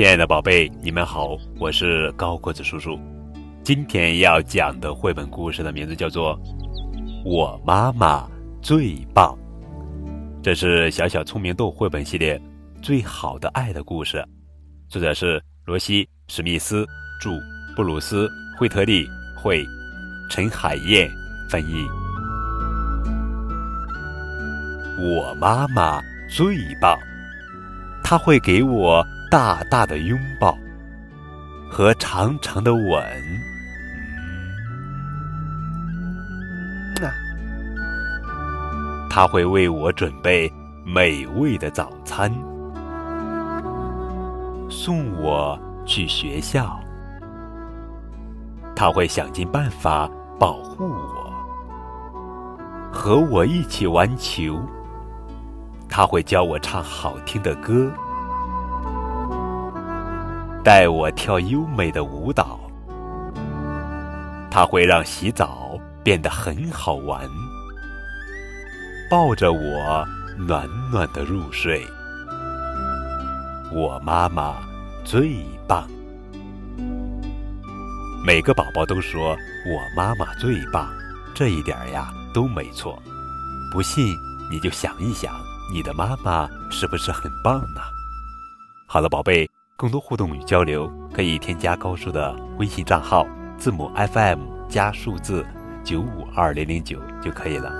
亲爱的宝贝，你们好，我是高个子叔叔。今天要讲的绘本故事的名字叫做《我妈妈最棒》，这是小小聪明豆绘本系列《最好的爱的故事》，作者是罗西·史密斯，著，布鲁斯·惠特利绘，陈海燕翻译。我妈妈最棒，她会给我。大大的拥抱和长长的吻，那他会为我准备美味的早餐，送我去学校。他会想尽办法保护我，和我一起玩球。他会教我唱好听的歌。带我跳优美的舞蹈，它会让洗澡变得很好玩，抱着我暖暖的入睡。我妈妈最棒，每个宝宝都说我妈妈最棒，这一点呀都没错。不信你就想一想，你的妈妈是不是很棒呢？好了，宝贝。更多互动与交流，可以添加高叔的微信账号，字母 FM 加数字九五二零零九就可以了。